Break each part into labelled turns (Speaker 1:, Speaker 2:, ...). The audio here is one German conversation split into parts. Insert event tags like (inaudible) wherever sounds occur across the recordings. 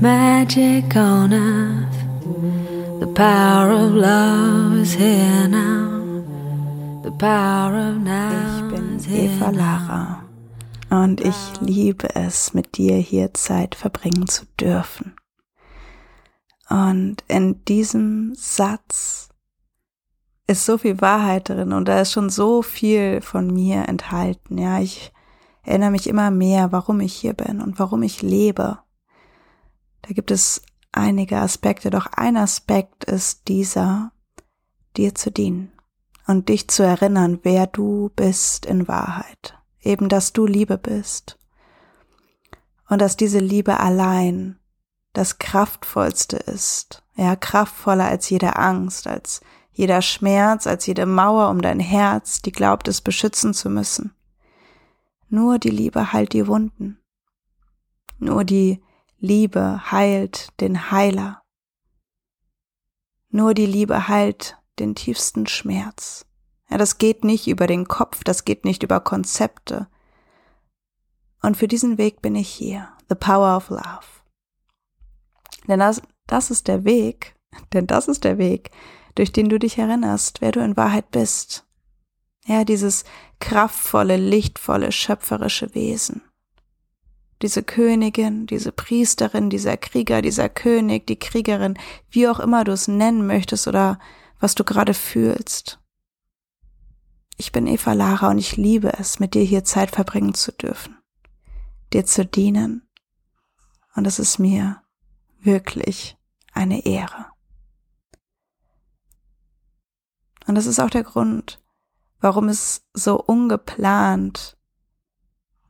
Speaker 1: magic on earth. The power of love is here now. The power of now
Speaker 2: Ich bin Eva. Lara und ich liebe es, mit dir hier Zeit verbringen zu dürfen. Und in diesem Satz ist so viel Wahrheit drin und da ist schon so viel von mir enthalten. Ja, ich erinnere mich immer mehr, warum ich hier bin und warum ich lebe. Da gibt es einige Aspekte, doch ein Aspekt ist dieser, dir zu dienen und dich zu erinnern, wer du bist in Wahrheit. Eben, dass du Liebe bist. Und dass diese Liebe allein das kraftvollste ist. Ja, kraftvoller als jede Angst, als jeder Schmerz, als jede Mauer um dein Herz, die glaubt, es beschützen zu müssen. Nur die Liebe heilt die Wunden. Nur die Liebe heilt den Heiler. Nur die Liebe heilt den tiefsten Schmerz. Ja, das geht nicht über den Kopf, das geht nicht über Konzepte. Und für diesen Weg bin ich hier. The power of love. Denn das, das ist der Weg, (laughs) denn das ist der Weg, durch den du dich erinnerst, wer du in Wahrheit bist. Ja, dieses kraftvolle, lichtvolle, schöpferische Wesen. Diese Königin, diese Priesterin, dieser Krieger, dieser König, die Kriegerin, wie auch immer du es nennen möchtest oder was du gerade fühlst. Ich bin Eva Lara und ich liebe es, mit dir hier Zeit verbringen zu dürfen, dir zu dienen. Und es ist mir wirklich eine Ehre. Und das ist auch der Grund, warum es so ungeplant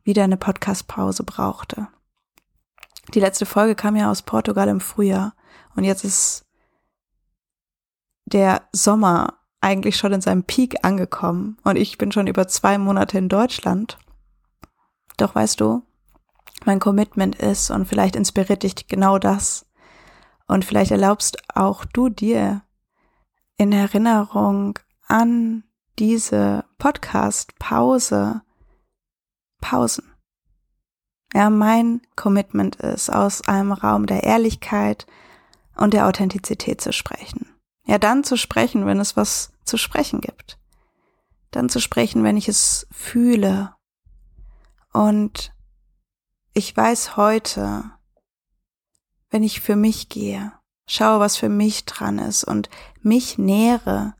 Speaker 2: wieder eine Podcast-Pause brauchte. Die letzte Folge kam ja aus Portugal im Frühjahr und jetzt ist der Sommer eigentlich schon in seinem Peak angekommen und ich bin schon über zwei Monate in Deutschland. Doch weißt du, mein Commitment ist und vielleicht inspiriert dich genau das und vielleicht erlaubst auch du dir in Erinnerung an diese Podcast-Pause Pausen. Ja, mein Commitment ist, aus einem Raum der Ehrlichkeit und der Authentizität zu sprechen. Ja, dann zu sprechen, wenn es was zu sprechen gibt. Dann zu sprechen, wenn ich es fühle. Und ich weiß heute, wenn ich für mich gehe, schaue, was für mich dran ist und mich nähere,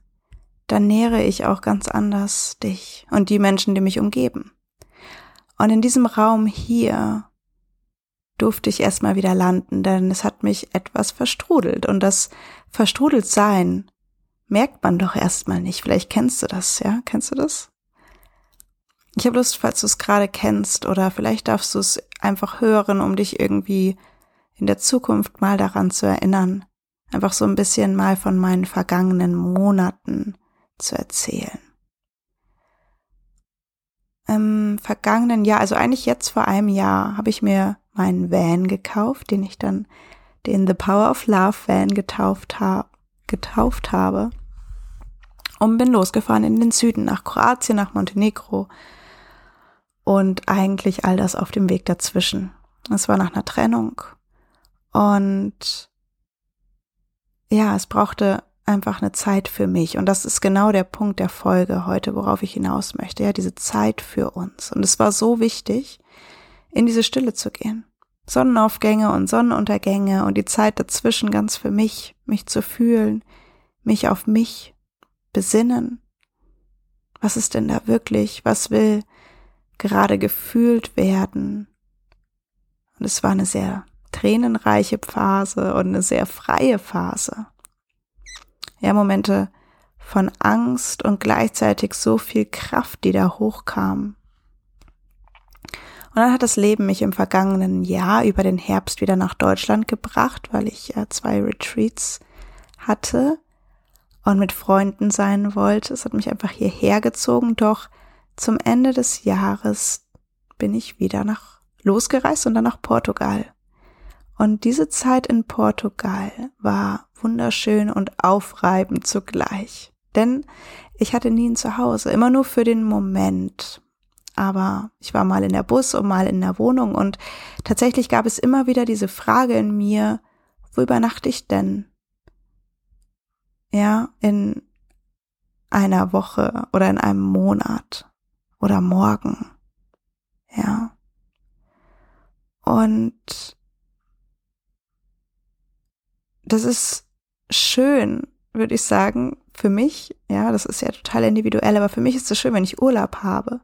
Speaker 2: dann nähere ich auch ganz anders dich und die Menschen, die mich umgeben. Und in diesem Raum hier durfte ich erstmal wieder landen, denn es hat mich etwas verstrudelt. Und das verstrudelt sein merkt man doch erstmal nicht. Vielleicht kennst du das, ja? Kennst du das? Ich habe Lust, falls du es gerade kennst, oder vielleicht darfst du es einfach hören, um dich irgendwie in der Zukunft mal daran zu erinnern. Einfach so ein bisschen mal von meinen vergangenen Monaten zu erzählen im vergangenen Jahr, also eigentlich jetzt vor einem Jahr, habe ich mir meinen Van gekauft, den ich dann den The Power of Love Van getauft, ha getauft habe. Und bin losgefahren in den Süden, nach Kroatien, nach Montenegro. Und eigentlich all das auf dem Weg dazwischen. Es war nach einer Trennung. Und ja, es brauchte einfach eine Zeit für mich. Und das ist genau der Punkt der Folge heute, worauf ich hinaus möchte. Ja, diese Zeit für uns. Und es war so wichtig, in diese Stille zu gehen. Sonnenaufgänge und Sonnenuntergänge und die Zeit dazwischen ganz für mich, mich zu fühlen, mich auf mich besinnen. Was ist denn da wirklich? Was will gerade gefühlt werden? Und es war eine sehr tränenreiche Phase und eine sehr freie Phase ja, Momente von Angst und gleichzeitig so viel Kraft, die da hochkam. Und dann hat das Leben mich im vergangenen Jahr über den Herbst wieder nach Deutschland gebracht, weil ich äh, zwei Retreats hatte und mit Freunden sein wollte. Es hat mich einfach hierher gezogen, doch zum Ende des Jahres bin ich wieder nach losgereist und dann nach Portugal. Und diese Zeit in Portugal war wunderschön und aufreibend zugleich. Denn ich hatte nie ein Zuhause, immer nur für den Moment. Aber ich war mal in der Bus und mal in der Wohnung und tatsächlich gab es immer wieder diese Frage in mir, wo übernachte ich denn? Ja, in einer Woche oder in einem Monat oder morgen. Ja. Und das ist schön, würde ich sagen, für mich. Ja, das ist ja total individuell, aber für mich ist es schön, wenn ich Urlaub habe.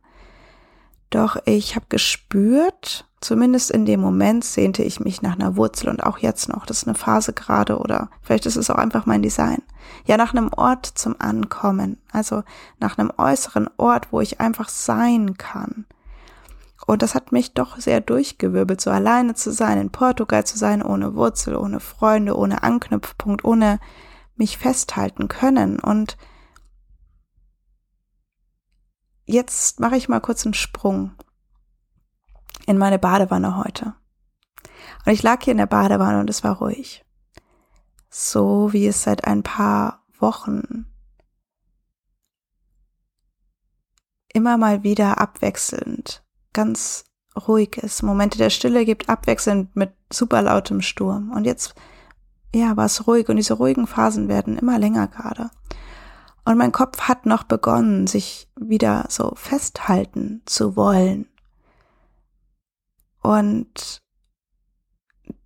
Speaker 2: Doch ich habe gespürt, zumindest in dem Moment sehnte ich mich nach einer Wurzel und auch jetzt noch. Das ist eine Phase gerade oder vielleicht ist es auch einfach mein Design. Ja, nach einem Ort zum Ankommen. Also nach einem äußeren Ort, wo ich einfach sein kann. Und das hat mich doch sehr durchgewirbelt, so alleine zu sein, in Portugal zu sein, ohne Wurzel, ohne Freunde, ohne Anknüpfpunkt, ohne mich festhalten können. Und jetzt mache ich mal kurz einen Sprung in meine Badewanne heute. Und ich lag hier in der Badewanne und es war ruhig. So wie es seit ein paar Wochen immer mal wieder abwechselnd ganz ruhig ist. Momente der Stille gibt abwechselnd mit super lautem Sturm. Und jetzt, ja, war es ruhig und diese ruhigen Phasen werden immer länger gerade. Und mein Kopf hat noch begonnen, sich wieder so festhalten zu wollen. Und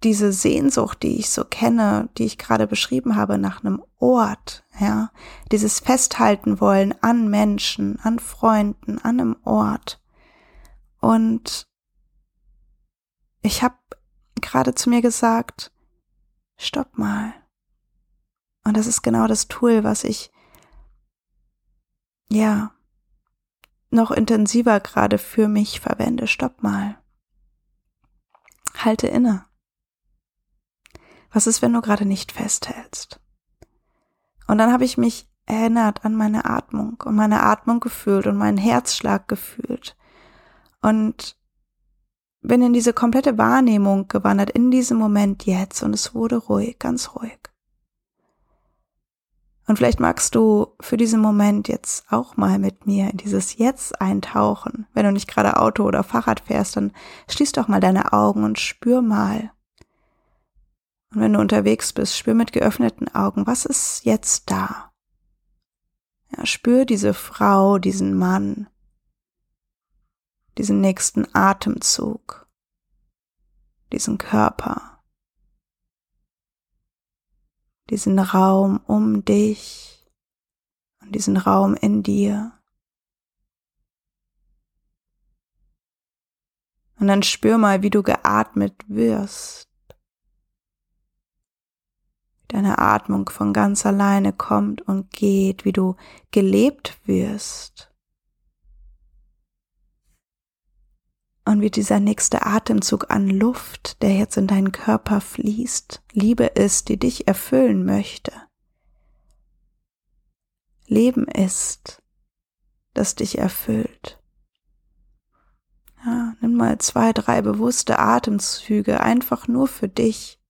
Speaker 2: diese Sehnsucht, die ich so kenne, die ich gerade beschrieben habe, nach einem Ort, ja, dieses Festhalten wollen an Menschen, an Freunden, an einem Ort, und ich habe gerade zu mir gesagt, stopp mal. Und das ist genau das Tool, was ich ja noch intensiver gerade für mich verwende. Stopp mal. Halte inne. Was ist, wenn du gerade nicht festhältst? Und dann habe ich mich erinnert an meine Atmung und meine Atmung gefühlt und meinen Herzschlag gefühlt und bin in diese komplette Wahrnehmung gewandert, in diesem Moment jetzt und es wurde ruhig, ganz ruhig. Und vielleicht magst du für diesen Moment jetzt auch mal mit mir in dieses Jetzt eintauchen. Wenn du nicht gerade Auto oder Fahrrad fährst, dann schließ doch mal deine Augen und spür mal. Und wenn du unterwegs bist, spür mit geöffneten Augen, was ist jetzt da? Ja, spür diese Frau, diesen Mann, diesen nächsten Atemzug, diesen Körper, diesen Raum um dich und diesen Raum in dir. Und dann spür mal, wie du geatmet wirst. Deine Atmung von ganz alleine kommt und geht, wie du gelebt wirst. Und wie dieser nächste Atemzug an Luft, der jetzt in deinen Körper fließt, Liebe ist, die dich erfüllen möchte. Leben ist, das dich erfüllt. Ja, nimm mal zwei, drei bewusste Atemzüge einfach nur für dich.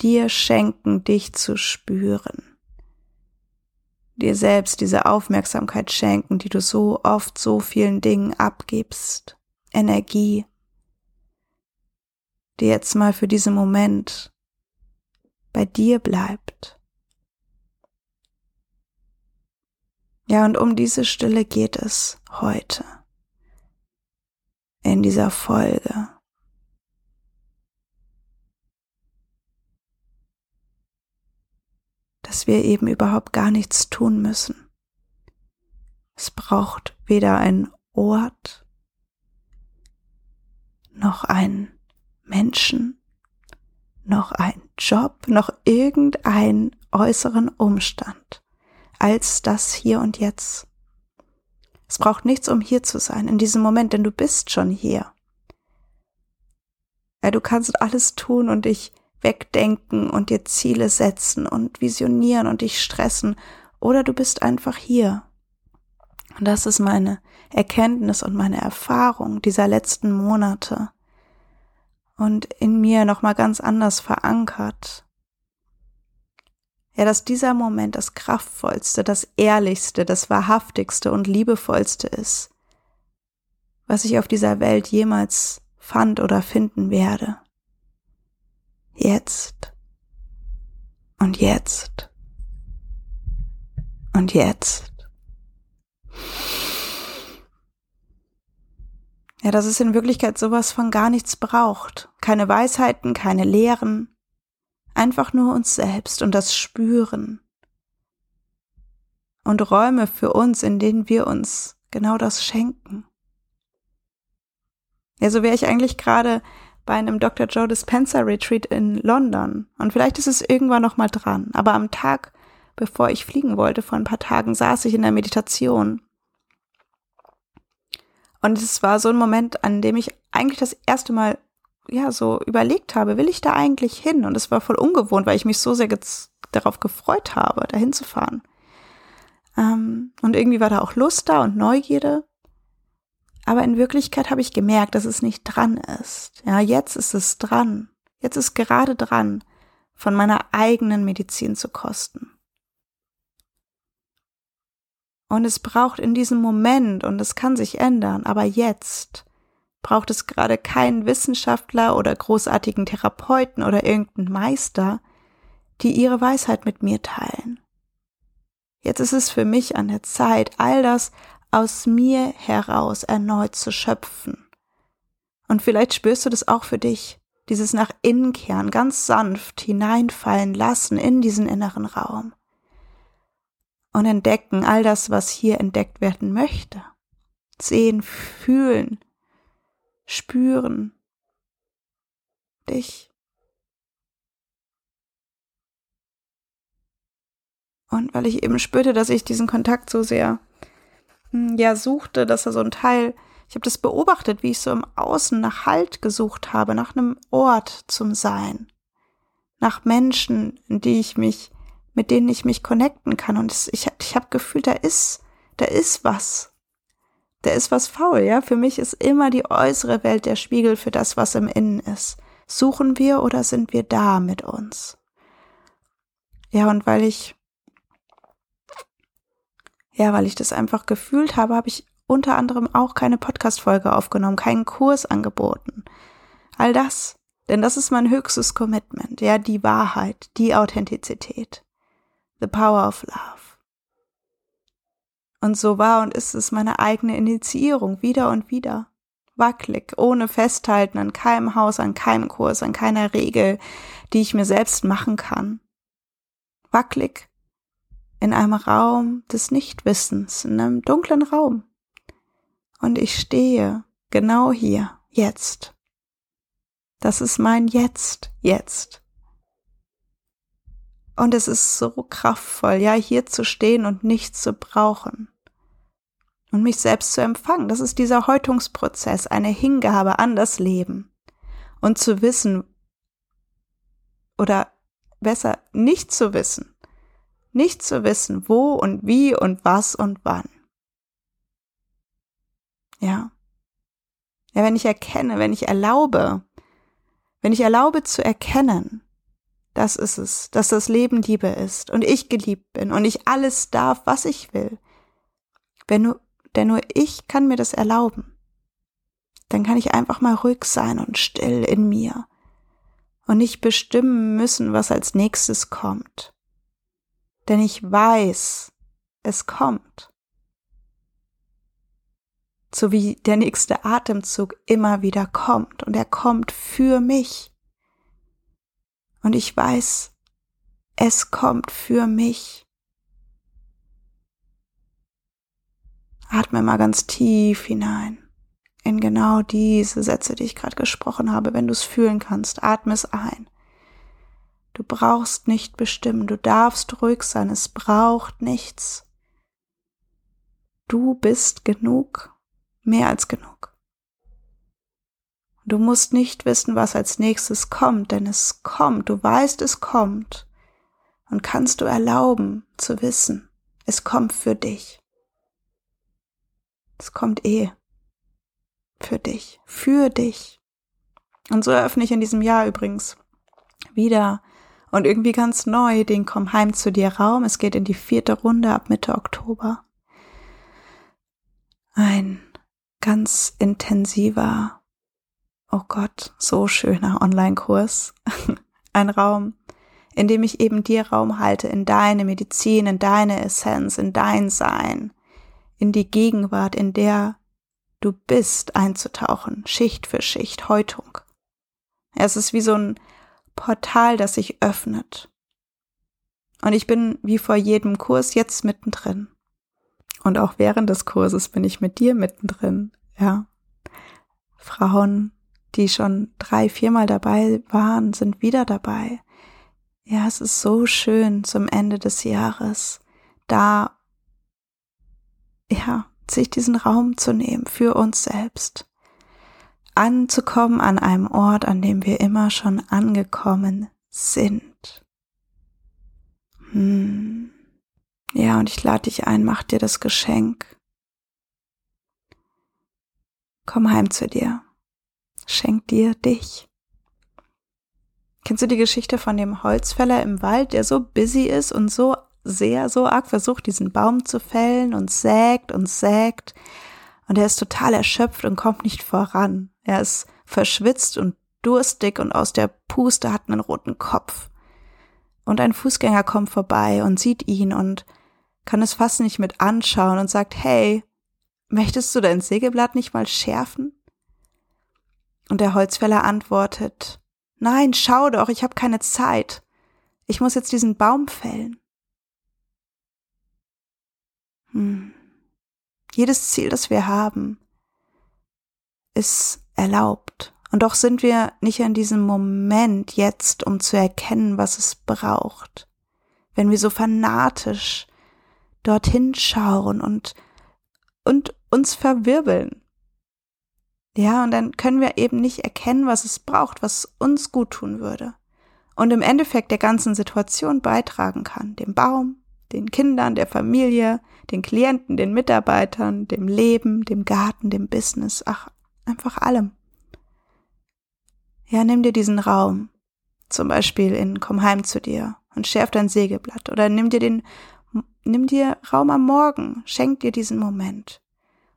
Speaker 2: Dir schenken, dich zu spüren dir selbst diese Aufmerksamkeit schenken, die du so oft so vielen Dingen abgibst, Energie, die jetzt mal für diesen Moment bei dir bleibt. Ja, und um diese Stille geht es heute in dieser Folge. Dass wir eben überhaupt gar nichts tun müssen. Es braucht weder ein Ort noch einen Menschen, noch einen Job, noch irgendeinen äußeren Umstand als das hier und jetzt. Es braucht nichts, um hier zu sein, in diesem Moment, denn du bist schon hier. Ja, du kannst alles tun und dich wegdenken und dir Ziele setzen und visionieren und dich stressen, oder du bist einfach hier. Und das ist meine Erkenntnis und meine Erfahrung dieser letzten Monate und in mir nochmal ganz anders verankert. Ja, dass dieser Moment das kraftvollste, das ehrlichste, das wahrhaftigste und liebevollste ist, was ich auf dieser Welt jemals fand oder finden werde. Jetzt und jetzt und jetzt. Ja, dass es in Wirklichkeit sowas von gar nichts braucht. Keine Weisheiten, keine Lehren. Einfach nur uns selbst und das Spüren. Und Räume für uns, in denen wir uns genau das schenken. Ja, so wäre ich eigentlich gerade bei einem Dr. Joe Dispenza Retreat in London. Und vielleicht ist es irgendwann noch mal dran. Aber am Tag, bevor ich fliegen wollte, vor ein paar Tagen, saß ich in der Meditation und es war so ein Moment, an dem ich eigentlich das erste Mal ja so überlegt habe, will ich da eigentlich hin? Und es war voll ungewohnt, weil ich mich so sehr darauf gefreut habe, da hinzufahren. Ähm, und irgendwie war da auch Lust da und Neugierde. Aber in Wirklichkeit habe ich gemerkt, dass es nicht dran ist. Ja, jetzt ist es dran. Jetzt ist gerade dran, von meiner eigenen Medizin zu kosten. Und es braucht in diesem Moment, und es kann sich ändern, aber jetzt braucht es gerade keinen Wissenschaftler oder großartigen Therapeuten oder irgendeinen Meister, die ihre Weisheit mit mir teilen. Jetzt ist es für mich an der Zeit, all das aus mir heraus erneut zu schöpfen. Und vielleicht spürst du das auch für dich, dieses nach innen kehren, ganz sanft hineinfallen lassen in diesen inneren Raum und entdecken all das, was hier entdeckt werden möchte. Sehen, fühlen, spüren. Dich. Und weil ich eben spürte, dass ich diesen Kontakt so sehr ja suchte, dass er so ein Teil, ich habe das beobachtet, wie ich so im Außen nach Halt gesucht habe, nach einem Ort zum Sein, nach Menschen, in die ich mich mit denen ich mich connecten kann. Und es, ich, ich habe gefühlt, da ist, da ist was. Da ist was faul, ja. Für mich ist immer die äußere Welt der Spiegel für das, was im Innen ist. Suchen wir oder sind wir da mit uns? Ja, und weil ich, ja, weil ich das einfach gefühlt habe, habe ich unter anderem auch keine Podcast-Folge aufgenommen, keinen Kurs angeboten. All das. Denn das ist mein höchstes Commitment, ja, die Wahrheit, die Authentizität. The Power of Love. Und so war und ist es meine eigene Initiierung wieder und wieder. Wackelig, ohne Festhalten an keinem Haus, an keinem Kurs, an keiner Regel, die ich mir selbst machen kann. Wackelig in einem Raum des Nichtwissens, in einem dunklen Raum. Und ich stehe genau hier, jetzt. Das ist mein Jetzt, jetzt. Und es ist so kraftvoll, ja, hier zu stehen und nichts zu brauchen. Und mich selbst zu empfangen. Das ist dieser Häutungsprozess, eine Hingabe an das Leben. Und zu wissen, oder besser nicht zu wissen, nicht zu wissen, wo und wie und was und wann. Ja. Ja, wenn ich erkenne, wenn ich erlaube, wenn ich erlaube zu erkennen, das ist es, dass das Leben Liebe ist und ich geliebt bin und ich alles darf, was ich will. Wenn nur, denn nur ich kann mir das erlauben. Dann kann ich einfach mal ruhig sein und still in mir und nicht bestimmen müssen, was als nächstes kommt. Denn ich weiß, es kommt. So wie der nächste Atemzug immer wieder kommt und er kommt für mich. Und ich weiß, es kommt für mich. Atme mal ganz tief hinein in genau diese Sätze, die ich gerade gesprochen habe. Wenn du es fühlen kannst, atme es ein. Du brauchst nicht bestimmen, du darfst ruhig sein, es braucht nichts. Du bist genug, mehr als genug. Du musst nicht wissen, was als nächstes kommt, denn es kommt, du weißt, es kommt. Und kannst du erlauben zu wissen, es kommt für dich. Es kommt eh für dich, für dich. Und so eröffne ich in diesem Jahr übrigens wieder und irgendwie ganz neu den Komm heim zu dir Raum. Es geht in die vierte Runde ab Mitte Oktober. Ein ganz intensiver, oh Gott, so schöner Online-Kurs. (laughs) Ein Raum, in dem ich eben dir Raum halte, in deine Medizin, in deine Essenz, in dein Sein, in die Gegenwart, in der du bist, einzutauchen, Schicht für Schicht, Häutung. Es ist wie so ein Portal, das sich öffnet. Und ich bin wie vor jedem Kurs jetzt mittendrin. Und auch während des Kurses bin ich mit dir mittendrin, ja. Frauen, die schon drei, viermal dabei waren, sind wieder dabei. Ja, es ist so schön zum Ende des Jahres, da, ja, sich diesen Raum zu nehmen für uns selbst anzukommen an einem Ort, an dem wir immer schon angekommen sind. Hm. Ja, und ich lade dich ein, mach dir das Geschenk. Komm heim zu dir. Schenk dir dich. Kennst du die Geschichte von dem Holzfäller im Wald, der so busy ist und so sehr, so arg versucht, diesen Baum zu fällen und sägt und sägt und er ist total erschöpft und kommt nicht voran. Er ist verschwitzt und durstig und aus der Puste hat einen roten Kopf. Und ein Fußgänger kommt vorbei und sieht ihn und kann es fast nicht mit anschauen und sagt, hey, möchtest du dein Sägeblatt nicht mal schärfen? Und der Holzfäller antwortet, nein, schau doch, ich habe keine Zeit. Ich muss jetzt diesen Baum fällen. Hm. Jedes Ziel, das wir haben, ist erlaubt. Und doch sind wir nicht in diesem Moment jetzt, um zu erkennen, was es braucht. Wenn wir so fanatisch dorthin schauen und, und uns verwirbeln. Ja, und dann können wir eben nicht erkennen, was es braucht, was uns gut tun würde. Und im Endeffekt der ganzen Situation beitragen kann. Dem Baum, den Kindern, der Familie, den Klienten, den Mitarbeitern, dem Leben, dem Garten, dem Business, ach, einfach allem. Ja, nimm dir diesen Raum, zum Beispiel in Komm heim zu dir und schärf dein Sägeblatt oder nimm dir den, nimm dir Raum am Morgen, schenk dir diesen Moment.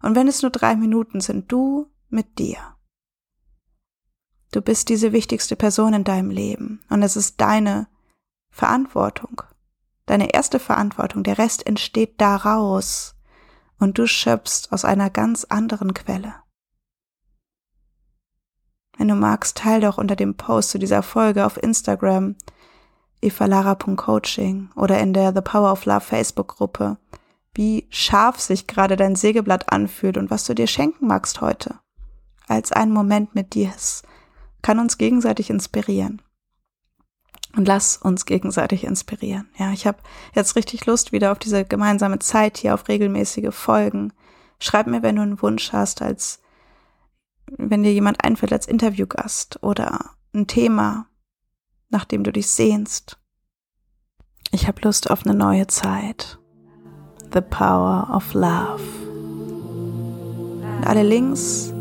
Speaker 2: Und wenn es nur drei Minuten sind, du mit dir. Du bist diese wichtigste Person in deinem Leben und es ist deine Verantwortung, deine erste Verantwortung. Der Rest entsteht daraus und du schöpfst aus einer ganz anderen Quelle. Wenn du magst, teil doch unter dem Post zu dieser Folge auf Instagram evalara.coaching oder in der The Power of Love Facebook-Gruppe, wie scharf sich gerade dein Sägeblatt anfühlt und was du dir schenken magst heute. Als ein Moment mit dir. Kann uns gegenseitig inspirieren. Und lass uns gegenseitig inspirieren. Ja, ich habe jetzt richtig Lust wieder auf diese gemeinsame Zeit hier, auf regelmäßige Folgen. Schreib mir, wenn du einen Wunsch hast, als wenn dir jemand einfällt als Interviewgast oder ein Thema, nach dem du dich sehnst. Ich habe Lust auf eine neue Zeit. The Power of Love. Und alle Links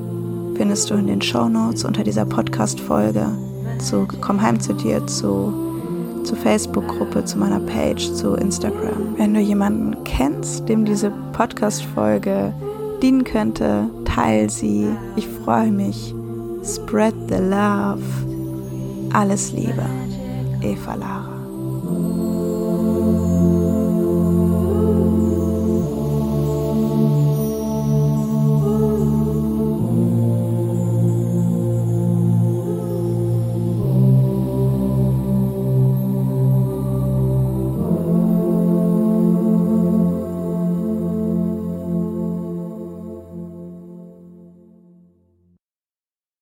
Speaker 2: findest du in den Show Notes unter dieser Podcast-Folge zu Komm heim zu dir, zu, zur Facebook-Gruppe, zu meiner Page, zu Instagram. Wenn du jemanden kennst, dem diese Podcast-Folge dienen könnte, teil sie. Ich freue mich. Spread the love. Alles Liebe. Eva Lara.